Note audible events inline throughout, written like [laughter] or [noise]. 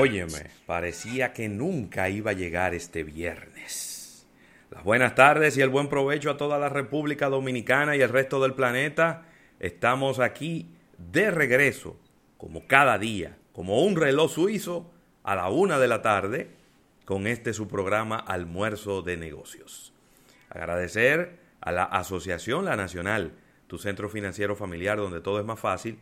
Óyeme, parecía que nunca iba a llegar este viernes. Las buenas tardes y el buen provecho a toda la República Dominicana y el resto del planeta. Estamos aquí de regreso, como cada día, como un reloj suizo, a la una de la tarde, con este su programa Almuerzo de Negocios. Agradecer a la Asociación La Nacional, tu centro financiero familiar donde todo es más fácil,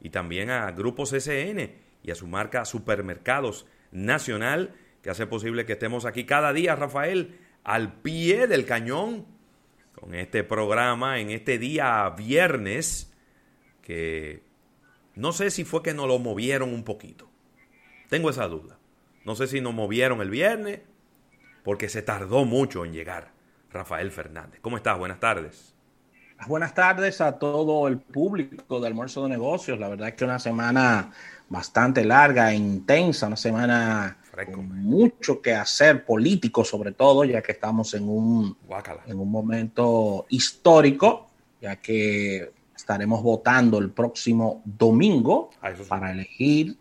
y también a Grupos SN y a su marca Supermercados Nacional, que hace posible que estemos aquí cada día, Rafael, al pie del cañón, con este programa en este día viernes, que no sé si fue que nos lo movieron un poquito. Tengo esa duda. No sé si nos movieron el viernes, porque se tardó mucho en llegar. Rafael Fernández. ¿Cómo estás? Buenas tardes. Buenas tardes a todo el público de Almuerzo de Negocios. La verdad es que una semana bastante larga e intensa, una semana con mucho que hacer político sobre todo, ya que estamos en un, en un momento histórico, ya que estaremos votando el próximo domingo ah, para elegir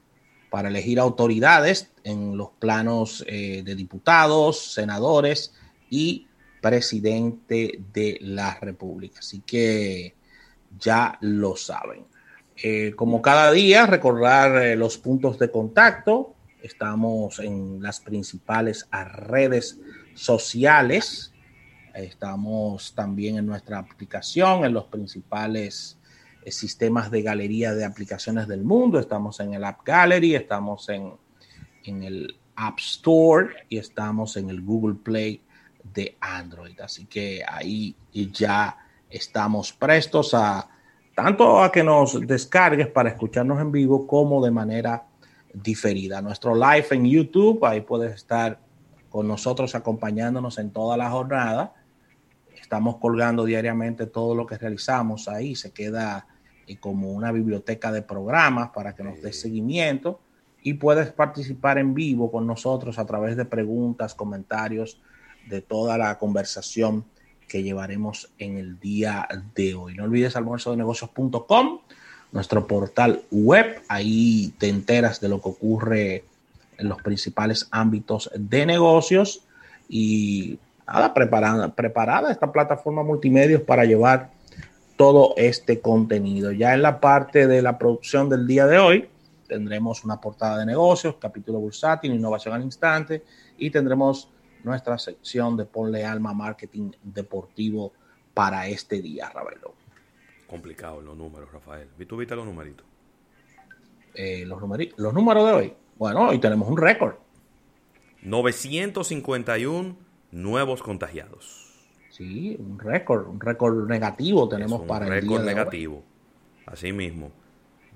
para elegir autoridades en los planos eh, de diputados, senadores y presidente de la República. Así que ya lo saben. Eh, como cada día, recordar eh, los puntos de contacto. Estamos en las principales redes sociales. Estamos también en nuestra aplicación, en los principales eh, sistemas de galería de aplicaciones del mundo. Estamos en el App Gallery, estamos en, en el App Store y estamos en el Google Play de Android. Así que ahí ya estamos prestos a tanto a que nos descargues para escucharnos en vivo como de manera diferida. Nuestro live en YouTube, ahí puedes estar con nosotros acompañándonos en toda la jornada. Estamos colgando diariamente todo lo que realizamos ahí, se queda eh, como una biblioteca de programas para que nos des seguimiento y puedes participar en vivo con nosotros a través de preguntas, comentarios, de toda la conversación que llevaremos en el día de hoy. No olvides almuerzodenegocios.com, nuestro portal web. Ahí te enteras de lo que ocurre en los principales ámbitos de negocios y nada, preparada, preparada esta plataforma multimedia para llevar todo este contenido. Ya en la parte de la producción del día de hoy tendremos una portada de negocios, capítulo bursátil, innovación al instante y tendremos nuestra sección de Ponle Alma Marketing Deportivo para este día, Ravelo. Complicado los números, Rafael. ¿Tú viste los numeritos? Eh, los, los números de hoy. Bueno, hoy tenemos un récord. 951 nuevos contagiados. Sí, un récord, un récord negativo tenemos para el día de negativo. Así mismo.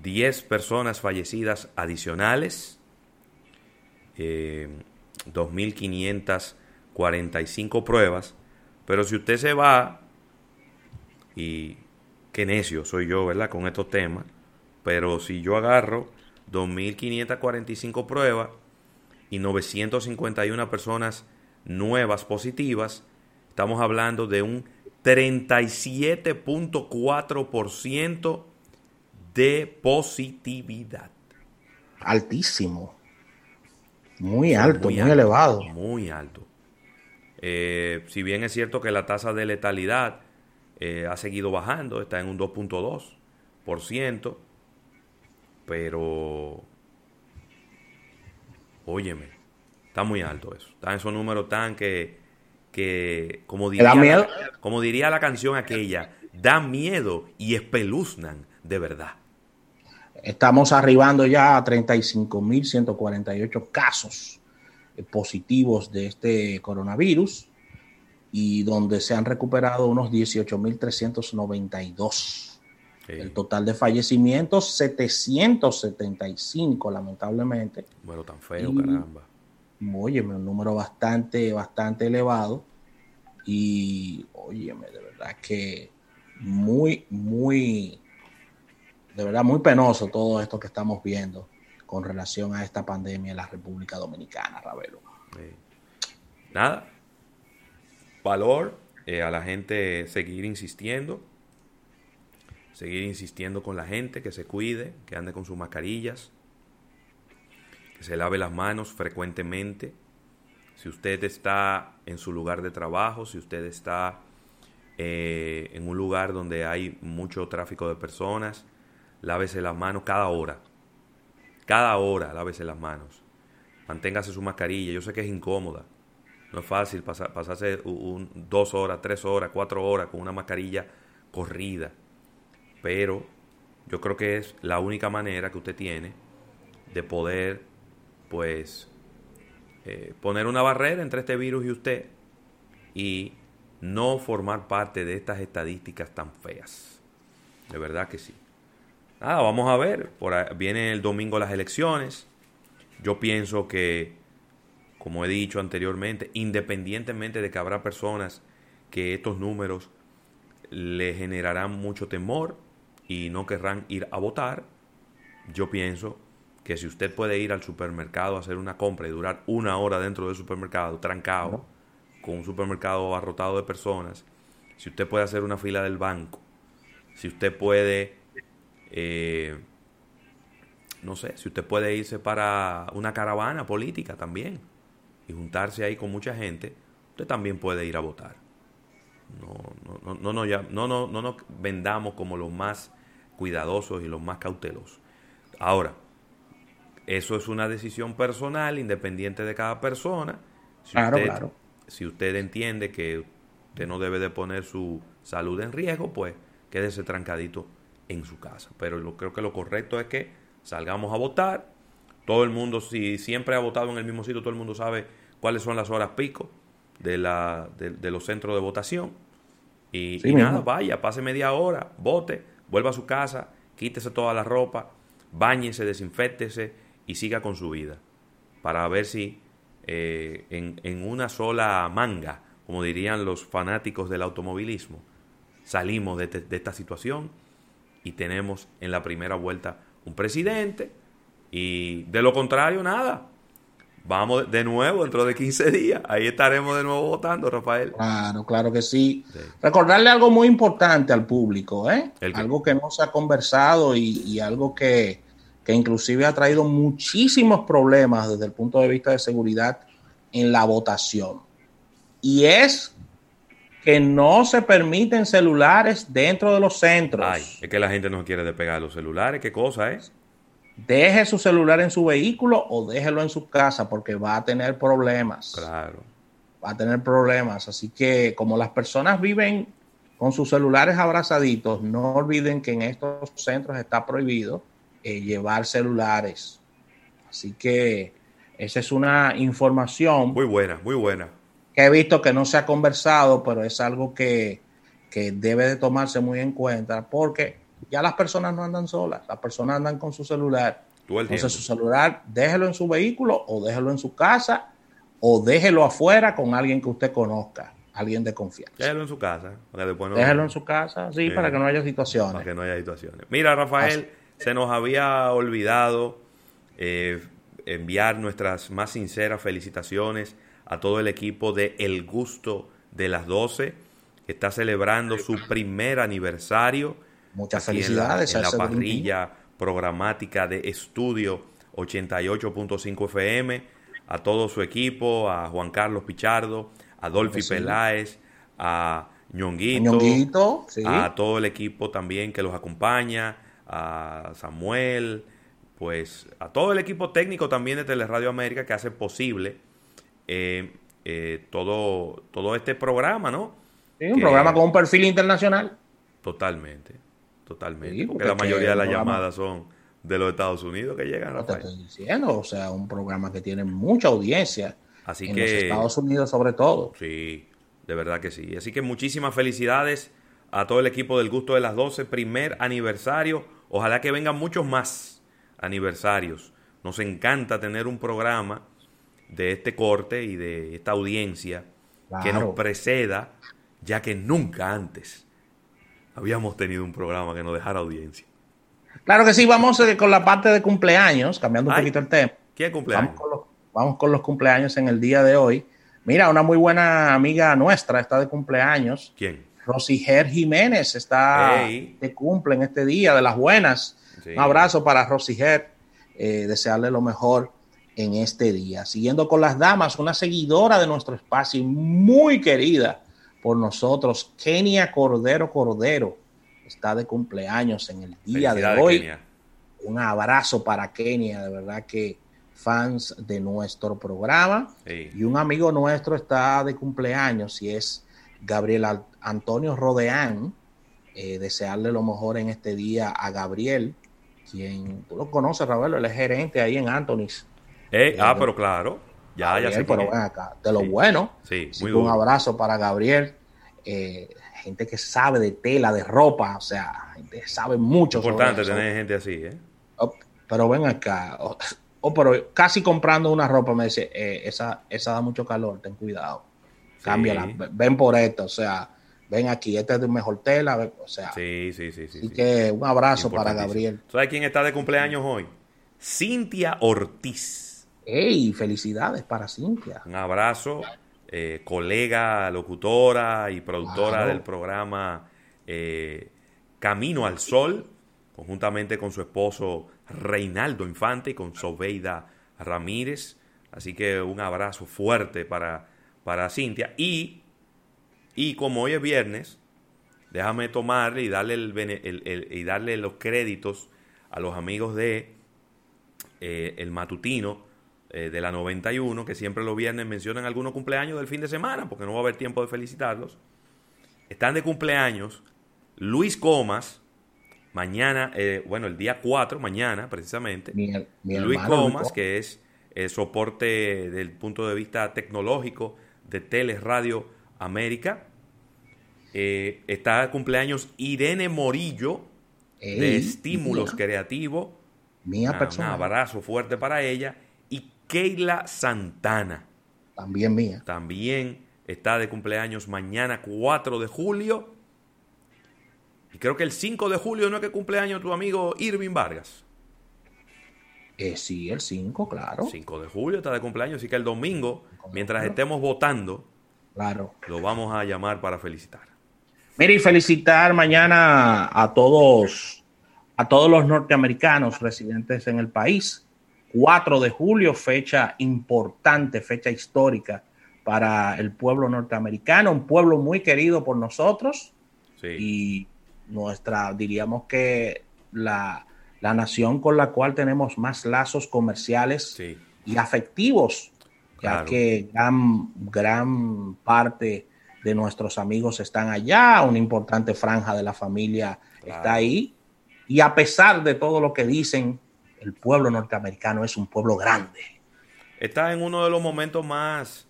10 personas fallecidas adicionales. Eh, 2.545 pruebas, pero si usted se va, y qué necio soy yo, ¿verdad? Con estos temas, pero si yo agarro 2.545 pruebas y 951 personas nuevas positivas, estamos hablando de un 37.4% de positividad. Altísimo. Muy alto, muy, elevado. Muy alto. Eh, si bien es cierto que la tasa de letalidad eh, ha seguido bajando, está en un 2.2%, pero, óyeme, está muy alto eso. Están esos números tan que, que como, diría La, como diría la canción aquella, dan miedo y espeluznan de verdad. Estamos arribando ya a 35.148 casos positivos de este coronavirus y donde se han recuperado unos 18.392. El total de fallecimientos, 775, lamentablemente. Bueno, tan feo, caramba. Óyeme, un número bastante, bastante elevado. Y, óyeme, de verdad que muy, muy, de verdad muy penoso todo esto que estamos viendo con relación a esta pandemia en la República Dominicana, Ravelo. Nada, valor eh, a la gente seguir insistiendo, seguir insistiendo con la gente que se cuide, que ande con sus mascarillas, que se lave las manos frecuentemente. Si usted está en su lugar de trabajo, si usted está eh, en un lugar donde hay mucho tráfico de personas, lávese las manos cada hora. Cada hora lávese las manos. Manténgase su mascarilla. Yo sé que es incómoda. No es fácil pasarse dos horas, tres horas, cuatro horas con una mascarilla corrida. Pero yo creo que es la única manera que usted tiene de poder, pues, eh, poner una barrera entre este virus y usted y no formar parte de estas estadísticas tan feas. De verdad que sí. Nada, vamos a ver. Por ahí, viene el domingo las elecciones. Yo pienso que como he dicho anteriormente, independientemente de que habrá personas que estos números le generarán mucho temor y no querrán ir a votar, yo pienso que si usted puede ir al supermercado a hacer una compra y durar una hora dentro del supermercado, trancado, con un supermercado abarrotado de personas, si usted puede hacer una fila del banco, si usted puede, eh, no sé, si usted puede irse para una caravana política también, y juntarse ahí con mucha gente, usted también puede ir a votar. No, no, no, no, ya, no, no, no nos vendamos como los más cuidadosos y los más cautelosos. Ahora, eso es una decisión personal, independiente de cada persona. Si claro, claro. Si usted entiende que usted no debe de poner su salud en riesgo, pues quédese trancadito en su casa. Pero yo creo que lo correcto es que salgamos a votar. Todo el mundo, si siempre ha votado en el mismo sitio, todo el mundo sabe cuáles son las horas pico de, la, de, los centros de votación. Y, nada, vaya, pase media hora, vote, vuelva a su casa, quítese toda la ropa, bañese, desinfectese y siga con su vida. Para ver si eh, en, en una sola manga, como dirían los fanáticos del automovilismo, salimos de, de, esta situación y tenemos en la primera vuelta un presidente y de lo contrario nada. Vamos de nuevo dentro de 15 días. Ahí estaremos de nuevo votando, Rafael. Claro, claro que sí. Recordarle algo muy importante al público, ¿eh? Algo que no se ha conversado y, algo que, que, inclusive ha traído muchísimos problemas desde el punto de vista de seguridad en la votación. Y es que no se permiten celulares dentro de los centros. Ay, es que la gente no quiere despegar los celulares. ¿Qué cosa es? deje su celular en su vehículo o déjelo en su casa porque va a tener problemas. Claro. Va a tener problemas. Así que como las personas viven con sus celulares abrazaditos, no olviden que en estos centros está prohibido eh, llevar celulares. Así que esa es una información. Muy buena, muy buena. Que he visto que no se ha conversado, pero es algo que, que debe de tomarse muy en cuenta porque ya las personas no andan solas, las personas andan con su celular. Entonces su celular, déjelo en su vehículo o déjelo en su casa o déjelo afuera con alguien que usted conozca, alguien de confianza. Déjelo en su casa. Déjelo en su casa, sí, para que no haya situaciones. Para que no haya situaciones. Mira, Rafael, se nos había olvidado eh, enviar nuestras más sinceras felicitaciones a todo el equipo de El Gusto de las 12 está celebrando su primer aniversario. Muchas felicidades en la, parrilla programática de estudio 88.5 FM, a todo su equipo, a Juan Carlos Pichardo, a Dolphy Peláez, a Ñonguito, a todo el equipo también que los acompaña, a Samuel, pues a todo el equipo técnico también de Teleradio América que hace posible eh, eh, todo, todo este programa, ¿no? Sí, un programa con un perfil internacional. Totalmente, totalmente. porque, la mayoría de las llamadas son de los Estados Unidos que llegan. No te estoy diciendo, o sea, un programa que tiene mucha audiencia. Así en que, los Estados Unidos sobre todo. Sí, de verdad que sí. Así que muchísimas felicidades a todo el equipo del Gusto de las 12, primer aniversario. Ojalá que vengan muchos más aniversarios. Nos encanta tener un programa de este corte y de esta audiencia que nos preceda, ya que nunca antes habíamos tenido un programa que nos dejara audiencia. Claro que sí, vamos eh, con la parte de cumpleaños, cambiando un poquito el tema. ¿Qué cumpleaños? vamos con los cumpleaños en el día de hoy. Mira, una muy buena amiga nuestra está de cumpleaños. ¿Quién? Rosiger Jiménez está de cumple en este día de las buenas. Un abrazo para Rosiger, eh, desearle lo mejor en este día. Siguiendo con las damas, una seguidora de nuestro espacio muy querida por nosotros, Kenia Cordero Cordero, está de cumpleaños en el día de hoy. Un abrazo para Kenia, de verdad que fans de nuestro programa. Y un amigo nuestro está de cumpleaños y es Gabriel Antonio Rodeán. Eh, desearle lo mejor en este día a Gabriel, quien tú lo conoces, Raúl, él es gerente ahí en Antonis. Eh, ah, pero claro, ya, ya sé. Pero ven acá, de lo bueno. Sí, muy Un abrazo para Gabriel. Eh, gente que sabe de tela, de ropa, o sea, gente sabe mucho. Importante tener gente así, ¿eh? Oh, pero ven acá, o pero casi comprando una ropa me dice, eh, esa, esa da mucho calor, ten cuidado. Cámbiala, ven por esto, o sea, ven aquí, esta es de mejor tela, o sea. Sí, sí, sí. Así que un abrazo para Gabriel. ¿Sabes quién está de cumpleaños hoy? Cintia Ortiz. ¡Ey! Felicidades para Cintia. Un abrazo, eh, colega, locutora y productora del programa eh, Camino al Sol, conjuntamente con su esposo Reinaldo Infante y con Sobeida Ramírez. Así que un abrazo fuerte para, para Cintia. Y, y como hoy es viernes, déjame tomarle y darle, el, y darle los créditos a los amigos de eh, El Matutino eh, de la 91, que siempre los viernes mencionan algunos cumpleaños del fin de semana, porque no va a haber tiempo de felicitarlos. Están de cumpleaños Luis Comas, Mañana, eh, bueno, el día 4, mañana precisamente, Luis Comas, que es el soporte del punto de vista tecnológico de Teles Radio América. Eh, está de cumpleaños Irene Morillo, de Estímulos Creativos. Mía Un abrazo fuerte para ella. Keila Santana. También mía. También está de cumpleaños mañana 4 de julio y creo que el 5 de julio no es que cumpleaños tu amigo Irving Vargas. Eh, sí, el 5, claro. 5 de julio está de cumpleaños, así que el domingo, mientras estemos votando, claro. lo vamos a llamar para felicitar. Mire, y felicitar mañana a todos, a todos los norteamericanos residentes en el país. 4 de julio, fecha importante, fecha histórica para el pueblo norteamericano, un pueblo muy querido por nosotros. Sí. Y nuestra, diríamos que la, nación con la cual tenemos más lazos comerciales y afectivos, ya que gran, gran parte de nuestros amigos están allá, una importante franja de la familia está ahí, y a pesar de todo lo que dicen, el pueblo norteamericano es un pueblo grande. Está en uno de los momentos más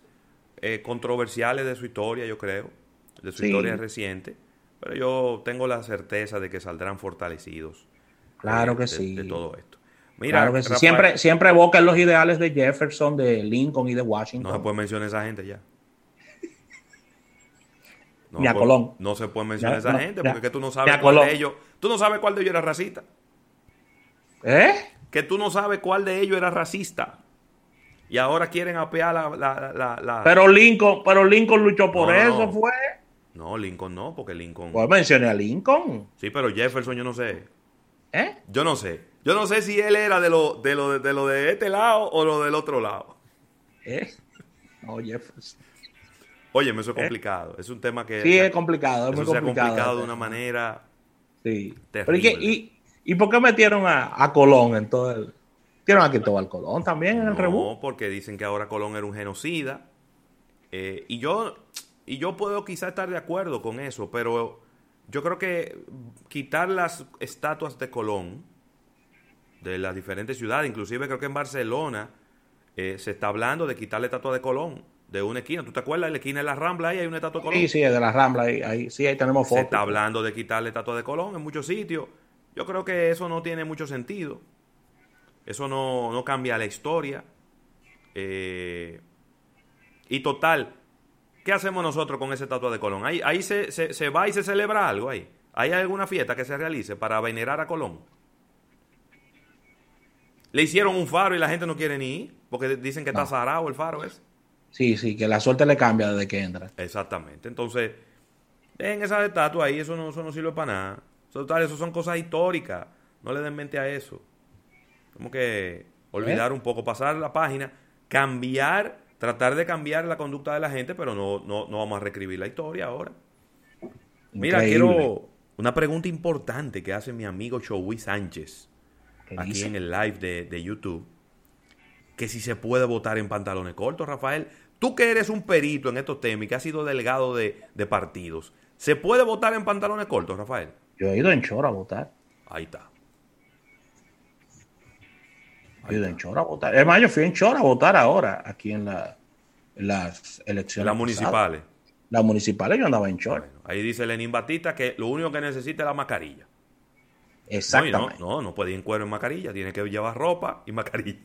eh, controversiales de su historia, yo creo, de su historia reciente pero yo tengo la certeza de que saldrán fortalecidos. Claro eh, que sí. De todo esto. Mira, siempre, siempre evocan los ideales de Jefferson, de Lincoln y de Washington. No se puede mencionar esa gente ya. [laughs] No, Ni a Colón. No se puede mencionar esa gente porque que tú no sabes cuál de ellos. Tú no sabes cuál de ellos era racista. ¿Eh? Que tú no sabes cuál de ellos era racista. Y ahora quieren apear la. la, la, Pero Lincoln, pero Lincoln luchó por eso, fue. No, Lincoln no, porque Lincoln. Pues mencioné a Lincoln. Sí, pero Jefferson yo no sé. ¿Eh? Yo no sé. Yo no sé si él era de lo de, lo, de, lo de este lado o lo del otro lado. ¿Eh? No, Jefferson. Oye, eso es complicado. Es un tema que. Sí, es complicado. Es muy complicado. Se ha complicado de una manera. Sí. Terrible. y, y, por qué metieron a, a Colón en todo el.? Metieron a Cristóbal Colón también en el rebú. No, porque dicen que ahora Colón era un genocida. Eh, y yo. Y yo puedo quizá estar de acuerdo con eso, pero yo creo que quitar las estatuas de Colón de las diferentes ciudades, inclusive creo que en Barcelona eh, se está hablando de quitar la estatua de Colón de una esquina. ¿Tú te acuerdas? La esquina de la Rambla ahí hay una estatua de Colón. Sí, sí, de la Rambla ahí, ahí sí, ahí tenemos fotos. Se está hablando de quitar la estatua de Colón en muchos sitios. Yo creo que eso no tiene mucho sentido. Eso no, no cambia la historia. Eh, y total, ¿qué hacemos nosotros con esa estatua de Colón? Ahí, ahí se, se, se va y se celebra algo ahí. ¿Hay alguna fiesta que se realice para venerar a Colón? Le hicieron un faro y la gente no quiere ni ir, porque dicen que está zarado el faro ese. Sí, sí, que la suerte le cambia desde que entra. Exactamente. Entonces, dejen esa estatua ahí, eso no, eso no sirve para nada. Total, eso son cosas históricas. No le den mente a eso. Como que olvidar un poco, pasar la página, cambiar, tratar de cambiar la conducta de la gente, pero no, no, no vamos a reescribir la historia ahora. Mira, quiero una pregunta importante que hace mi amigo Chowi Sánchez aquí en el live de, de, YouTube. Que si se puede votar en pantalones cortos, Rafael. Tú que eres un perito en estos temas y que has sido delegado de, de partidos, ¿se puede votar en pantalones cortos, Rafael? Yo he ido en Chora a votar. Ahí está. He ido en Chora a votar. Es más, yo fui en Chora a votar ahora, aquí en, la, en las elecciones. Las municipales. Las municipales yo andaba en Chora. Bueno, ahí dice Lenín Batista que lo único que necesita es la mascarilla. Exactamente. No, no, no, puede ir en cuero en mascarilla, tiene que llevar ropa y mascarilla.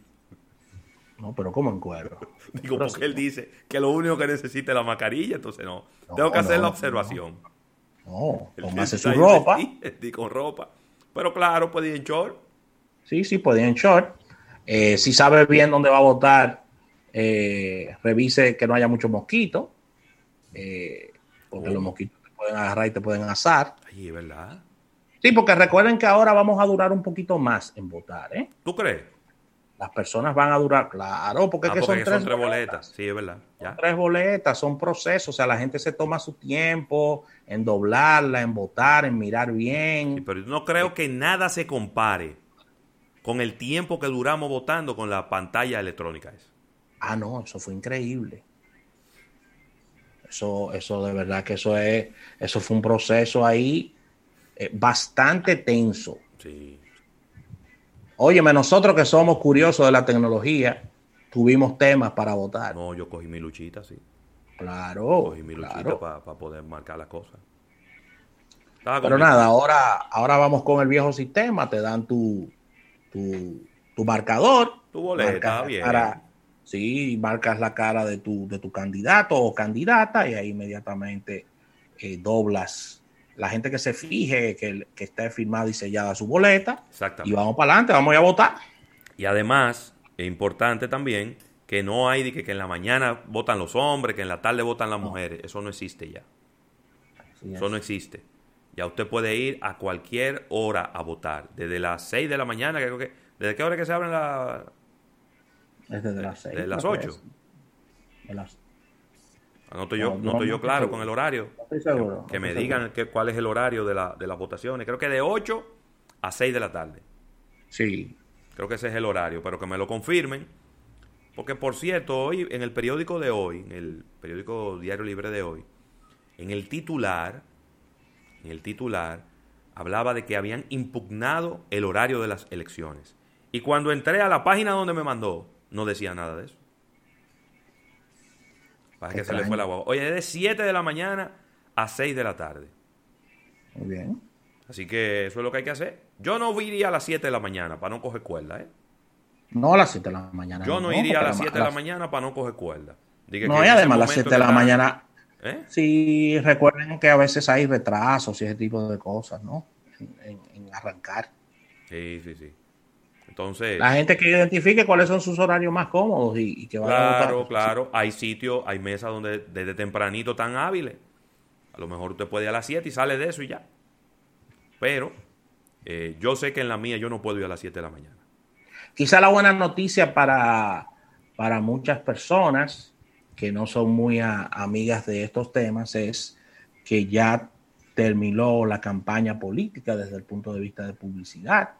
No, pero ¿cómo en cuero? [laughs] Digo, porque él dice que lo único que necesita es la mascarilla, entonces no. Tengo que hacer la observación. No, póngase su ropa. Sí, [laughs] con ropa. Pero claro, puede ir en short. Sí, sí, puede ir en short. Eh, si sabe bien dónde va a votar, eh, revise que no haya muchos mosquitos. Eh, porque los mosquitos te pueden agarrar y te pueden asar. Ay, ¿verdad? Sí, porque recuerden que ahora vamos a durar un poquito más en votar, ¿eh? ¿Tú crees? Las personas van a durar, claro, porque, ah, que porque son, tres, son tres boletas. boletas. Sí, es verdad. Ya. Tres boletas, son procesos, o sea, la gente se toma su tiempo en doblarla, en votar, en mirar bien. Sí, pero no creo que nada se compare con el tiempo que duramos votando con la pantalla electrónica. Esa. Ah, no, eso fue increíble. Eso, eso de verdad que eso es, eso fue un proceso ahí eh, bastante tenso. Sí. Óyeme, nosotros que somos curiosos de la tecnología, tuvimos temas para votar. No, yo cogí mi luchita, sí. Claro. Cogí mi luchita claro. para pa poder marcar las cosas. Pero nada, ahora, ahora vamos con el viejo sistema, te dan tu, tu, tu marcador. Tu boleta, bien. Cara, sí, marcas la cara de tu, de tu candidato o candidata y ahí inmediatamente eh, doblas la gente que se fije que, que esté firmada y sellada su boleta. Y vamos para adelante, vamos a, ir a votar. Y además, es importante también que no hay de que, que, en la mañana votan los hombres, que en la tarde votan las no. mujeres. Eso no existe ya. Sí, Eso no existe. Ya usted puede ir a cualquier hora a votar. Desde las 6 de la mañana, creo que. ¿Desde qué hora que se abren la.? Desde las 6. Desde las 8. De las Anoto yo, no, noto yo claro con el horario. Estoy seguro, que, que me seguro. digan que, cuál es el horario de, la, de las votaciones. Creo que de 8 a 6 de la tarde. Sí. Creo que ese es el horario, pero que me lo confirmen. Porque, por cierto, hoy, en el periódico de hoy, en el periódico Diario Libre de hoy, en el titular, en el titular, hablaba de que habían impugnado el horario de las elecciones. Y cuando entré a la página donde me mandó, no decía nada de eso. Para que se le fue la guagua. Oye, es de 7 de la mañana a 6 de la tarde. Muy bien. Así que eso es lo que hay que hacer. Yo no iría a las 7 de la mañana para no coger cuerda, ¿eh? No a las 7 de la mañana. Yo no, no iría a las 7 de la mañana para no coger cuerda. Diga no, y además a las 7 de la mañana. ¿Eh? Sí, recuerden que a veces hay retrasos y ese tipo de cosas, ¿no? En, en, en arrancar. Sí, sí, sí. Entonces, la gente que identifique cuáles son sus horarios más cómodos y, y que vaya claro, a claro. Hay sitios, hay mesas donde desde tempranito están hábiles. A lo mejor usted puede ir a las 7 y sale de eso y ya. Pero eh, yo sé que en la mía yo no puedo ir a las 7 de la mañana. Quizá la buena noticia para, para muchas personas que no son muy amigas de estos temas es que ya terminó la campaña política desde el punto de vista de publicidad,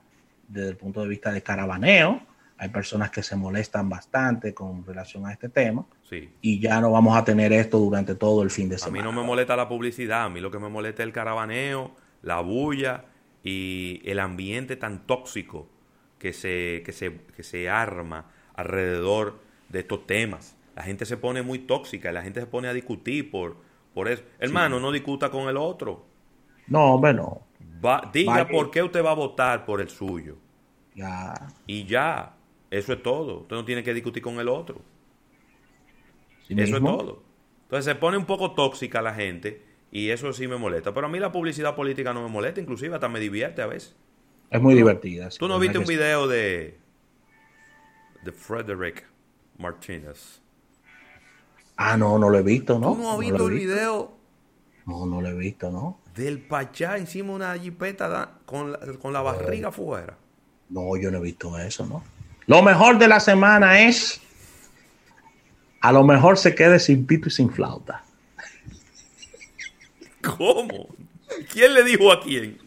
desde el punto de vista de caravaneo. Hay personas que se molestan bastante con relación a este tema. Sí. Y ya no vamos a tener esto durante todo el fin de semana. A mí no me molesta la publicidad, a mí lo que me molesta es el caravaneo, la bulla y el ambiente tan tóxico que se, que se, que se arma alrededor de estos temas. La gente se pone muy tóxica, la gente se pone a discutir por, por eso. Hermano, no discuta con el otro. No, hombre, no. Diga por qué usted va a votar por el suyo. Ya. Y ya. Eso es todo. Usted no tiene que discutir con el otro. eso es todo. Entonces se pone un poco tóxica la gente y eso sí me molesta. Pero a mí la publicidad política no me molesta, inclusive hasta me divierte a veces. Es muy divertida. ¿Tú no viste un video de, de Frederick Martínez? Ah, no, no lo he visto, ¿no? ¿Tú no has visto el video? No, no lo he visto, ¿no? Del Pachá encima de una jipeta con la, con la barriga afuera. No, yo no he visto eso, ¿no? Lo mejor de la semana es. A lo mejor se quede sin pito y sin flauta. [laughs] ¿Cómo? ¿Quién le dijo a quién?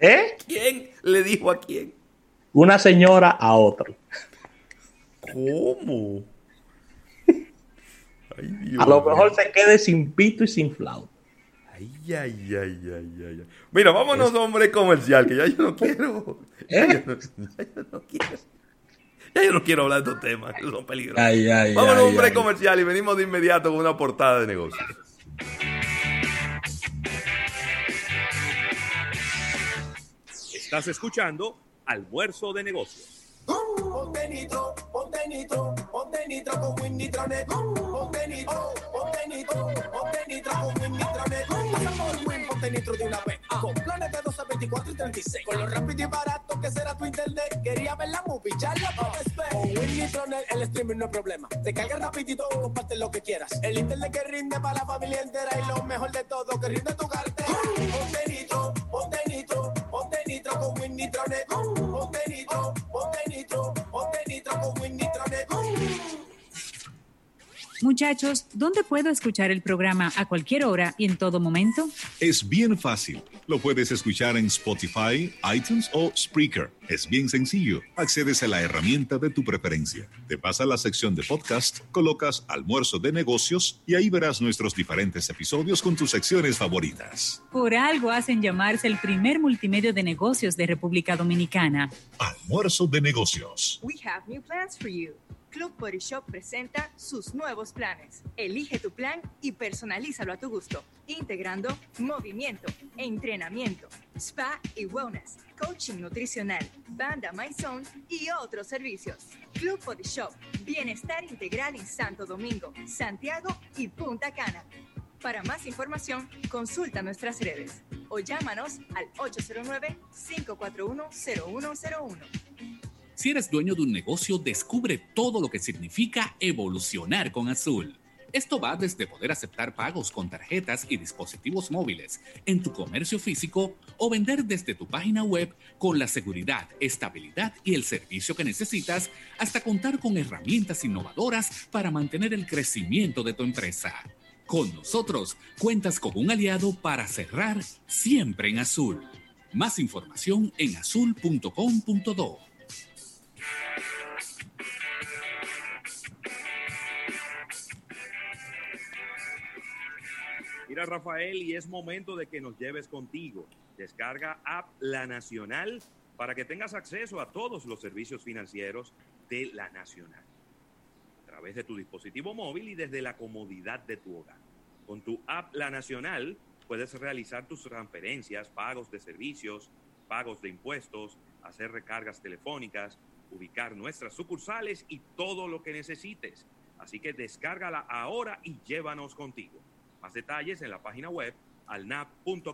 ¿Eh? ¿Quién le dijo a quién? Una señora a otra. ¿Cómo? [laughs] a lo mejor se quede sin pito y sin flauta. Ay, ay, ay, ay, ay. Mira, vámonos, hombre comercial, que ya yo no quiero. Ya, yo no, quiero. Ya yo no quiero hablar de estos temas, son peligrosos. Ay, ay, vámonos, hombre comercial, y venimos de inmediato con una portada de negocios. Estás escuchando Almuerzo de Negocios. Ponte nitro, ponte nitro, ponte nitro con Win Nitronet. Ponte nitro, ponte nitro, ponte nitro con Win Nitronet. Ponte nitro de una vez. Con planes de 12, 24 y 36. Con lo rápido y barato que será tu internet. Quería ver la movie, ya la ver. Con Win Nitronet el streaming no es problema. Te carga rapidito, comparte lo que quieras. El internet que rinde para la familia entera. Y lo mejor de todo, que rinde tu cartera. Ponte nitro, ponte nitro, ponte nitro con Win Nitronet. Muchachos, ¿dónde puedo escuchar el programa a cualquier hora y en todo momento? Es bien fácil. Lo puedes escuchar en Spotify, iTunes o Spreaker. Es bien sencillo. Accedes a la herramienta de tu preferencia. Te vas a la sección de podcast, colocas almuerzo de negocios y ahí verás nuestros diferentes episodios con tus secciones favoritas. Por algo hacen llamarse el primer multimedio de negocios de República Dominicana. Almuerzo de negocios. We have new plans for you. Club Body Shop presenta sus nuevos planes. Elige tu plan y personalízalo a tu gusto, integrando movimiento, entrenamiento, spa y wellness, coaching nutricional, banda My Zone y otros servicios. Club Body Shop, bienestar integral en Santo Domingo, Santiago y Punta Cana. Para más información, consulta nuestras redes o llámanos al 809-541-0101. Si eres dueño de un negocio, descubre todo lo que significa evolucionar con Azul. Esto va desde poder aceptar pagos con tarjetas y dispositivos móviles en tu comercio físico o vender desde tu página web con la seguridad, estabilidad y el servicio que necesitas hasta contar con herramientas innovadoras para mantener el crecimiento de tu empresa. Con nosotros cuentas con un aliado para cerrar siempre en azul. Más información en azul.com.do. Mira, Rafael, y es momento de que nos lleves contigo. Descarga app La Nacional para que tengas acceso a todos los servicios financieros de La Nacional. A través de tu dispositivo móvil y desde la comodidad de tu hogar. Con tu app La Nacional puedes realizar tus transferencias, pagos de servicios, pagos de impuestos, hacer recargas telefónicas, ubicar nuestras sucursales y todo lo que necesites. Así que descárgala ahora y llévanos contigo. Más detalles en la página web alnap.com.do.